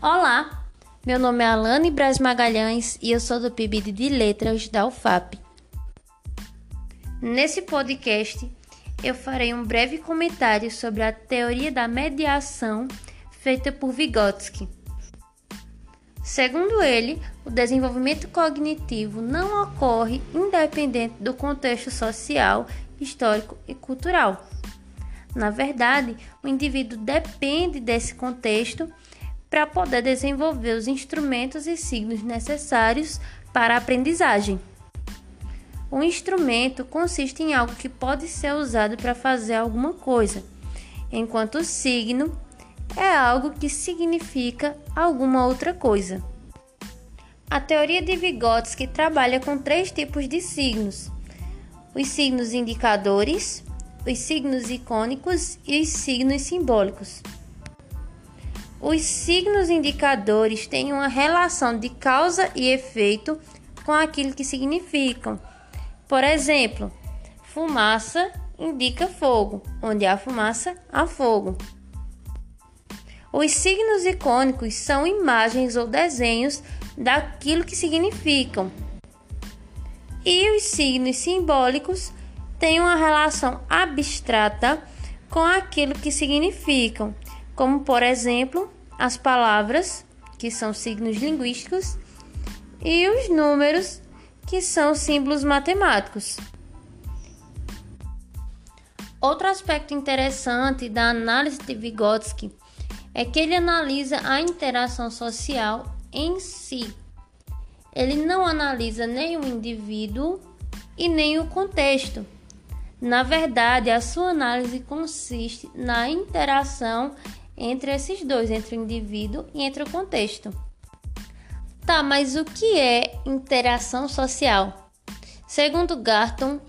Olá, meu nome é Alane Braz Magalhães e eu sou do PIBID de Letras da UFAP. Nesse podcast, eu farei um breve comentário sobre a teoria da mediação feita por Vygotsky. Segundo ele, o desenvolvimento cognitivo não ocorre independente do contexto social, histórico e cultural. Na verdade, o indivíduo depende desse contexto para poder desenvolver os instrumentos e signos necessários para a aprendizagem. Um instrumento consiste em algo que pode ser usado para fazer alguma coisa, enquanto o signo é algo que significa alguma outra coisa. A teoria de Vygotsky trabalha com três tipos de signos: os signos indicadores, os signos icônicos e os signos simbólicos. Os signos indicadores têm uma relação de causa e efeito com aquilo que significam. Por exemplo, fumaça indica fogo, onde há fumaça, há fogo. Os signos icônicos são imagens ou desenhos daquilo que significam. E os signos simbólicos têm uma relação abstrata com aquilo que significam, como por exemplo as palavras, que são signos linguísticos, e os números, que são símbolos matemáticos. Outro aspecto interessante da análise de Vygotsky é que ele analisa a interação social em si. Ele não analisa nem o indivíduo e nem o contexto. Na verdade, a sua análise consiste na interação entre esses dois, entre o indivíduo e entre o contexto. Tá, mas o que é interação social? Segundo Garton,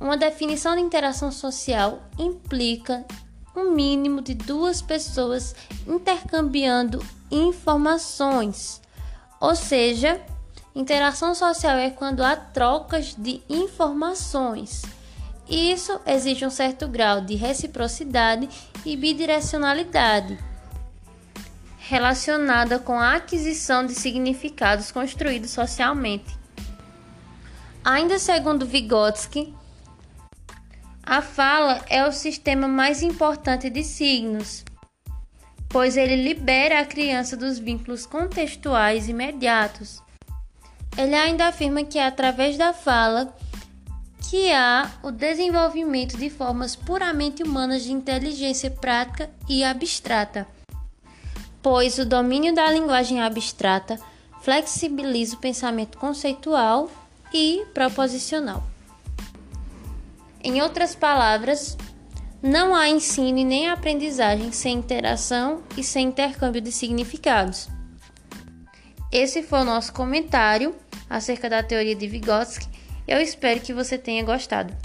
uma definição de interação social implica um mínimo de duas pessoas intercambiando informações. Ou seja, interação social é quando há trocas de informações. Isso exige um certo grau de reciprocidade e bidirecionalidade, relacionada com a aquisição de significados construídos socialmente. Ainda segundo Vygotsky, a fala é o sistema mais importante de signos, pois ele libera a criança dos vínculos contextuais imediatos. Ele ainda afirma que é através da fala que há o desenvolvimento de formas puramente humanas de inteligência prática e abstrata, pois o domínio da linguagem abstrata flexibiliza o pensamento conceitual e proposicional. Em outras palavras, não há ensino e nem aprendizagem sem interação e sem intercâmbio de significados. Esse foi o nosso comentário acerca da teoria de Vygotsky. Eu espero que você tenha gostado.